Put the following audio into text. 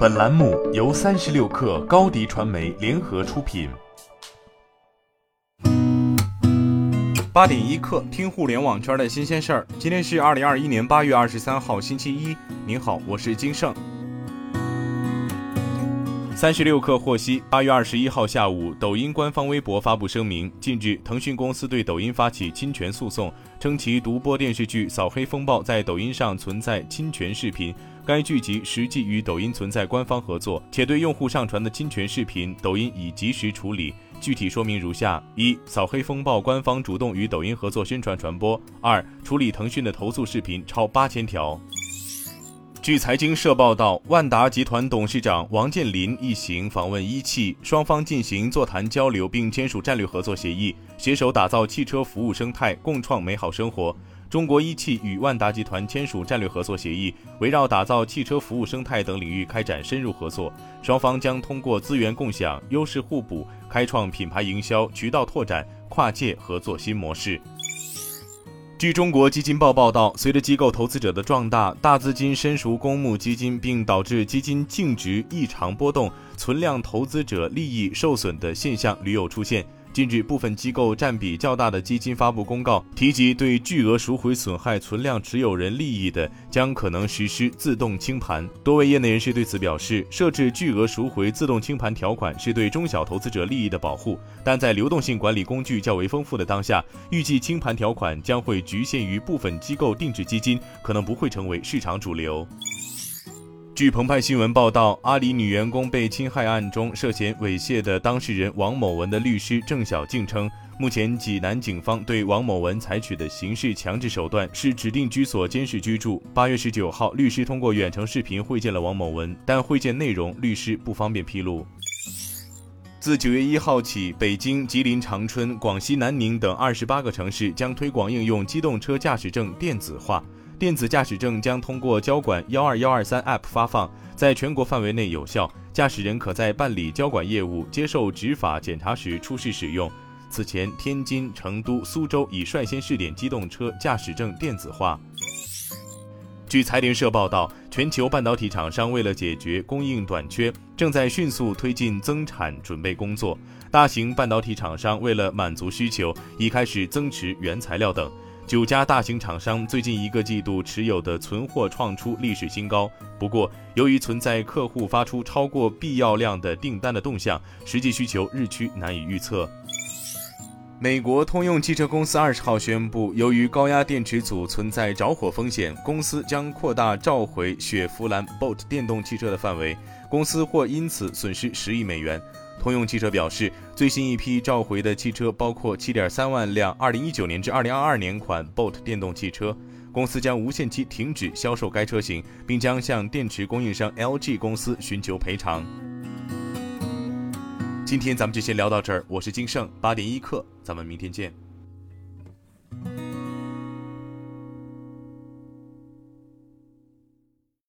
本栏目由三十六氪高低传媒联合出品。八点一刻，听互联网圈的新鲜事儿。今天是二零二一年八月二十三号，星期一。您好，我是金盛。三十六氪获悉，八月二十一号下午，抖音官方微博发布声明，近日腾讯公司对抖音发起侵权诉讼，称其独播电视剧《扫黑风暴》在抖音上存在侵权视频，该剧集实际与抖音存在官方合作，且对用户上传的侵权视频，抖音已及时处理。具体说明如下：一、扫黑风暴官方主动与抖音合作宣传传播；二、处理腾讯的投诉视频超八千条。据财经社报道，万达集团董事长王健林一行访问一汽，双方进行座谈交流，并签署战略合作协议，携手打造汽车服务生态，共创美好生活。中国一汽与万达集团签署战略合作协议，围绕打造汽车服务生态等领域开展深入合作。双方将通过资源共享、优势互补，开创品牌营销、渠道拓展、跨界合作新模式。据中国基金报报道，随着机构投资者的壮大，大资金申赎公募基金，并导致基金净值异常波动、存量投资者利益受损的现象屡有出现。近日，部分机构占比较大的基金发布公告，提及对巨额赎回损害存量持有人利益的，将可能实施自动清盘。多位业内人士对此表示，设置巨额赎回自动清盘条款是对中小投资者利益的保护，但在流动性管理工具较为丰富的当下，预计清盘条款将会局限于部分机构定制基金，可能不会成为市场主流。据澎湃新闻报道，阿里女员工被侵害案中涉嫌猥亵的当事人王某文的律师郑小静称，目前济南警方对王某文采取的刑事强制手段是指定居所监视居住。八月十九号，律师通过远程视频会见了王某文，但会见内容律师不方便披露。自九月一号起，北京、吉林、长春、广西南宁等二十八个城市将推广应用机动车驾驶证电子化。电子驾驶证将通过交管幺二幺二三 App 发放，在全国范围内有效。驾驶人可在办理交管业务、接受执法检查时出示使用。此前，天津、成都、苏州已率先试点机动车驾驶证电子化。据财联社报道，全球半导体厂商为了解决供应短缺，正在迅速推进增产准备工作。大型半导体厂商为了满足需求，已开始增持原材料等。九家大型厂商最近一个季度持有的存货创出历史新高。不过，由于存在客户发出超过必要量的订单的动向，实际需求日趋难以预测。美国通用汽车公司二十号宣布，由于高压电池组存在着火风险，公司将扩大召回雪佛兰 Bolt 电动汽车的范围，公司或因此损失十亿美元。通用汽车表示，最新一批召回的汽车包括7.3万辆2019年至2022年款 Bolt 电动汽车。公司将无限期停止销售该车型，并将向电池供应商 LG 公司寻求赔偿。今天咱们就先聊到这儿，我是金盛，八点一刻，咱们明天见。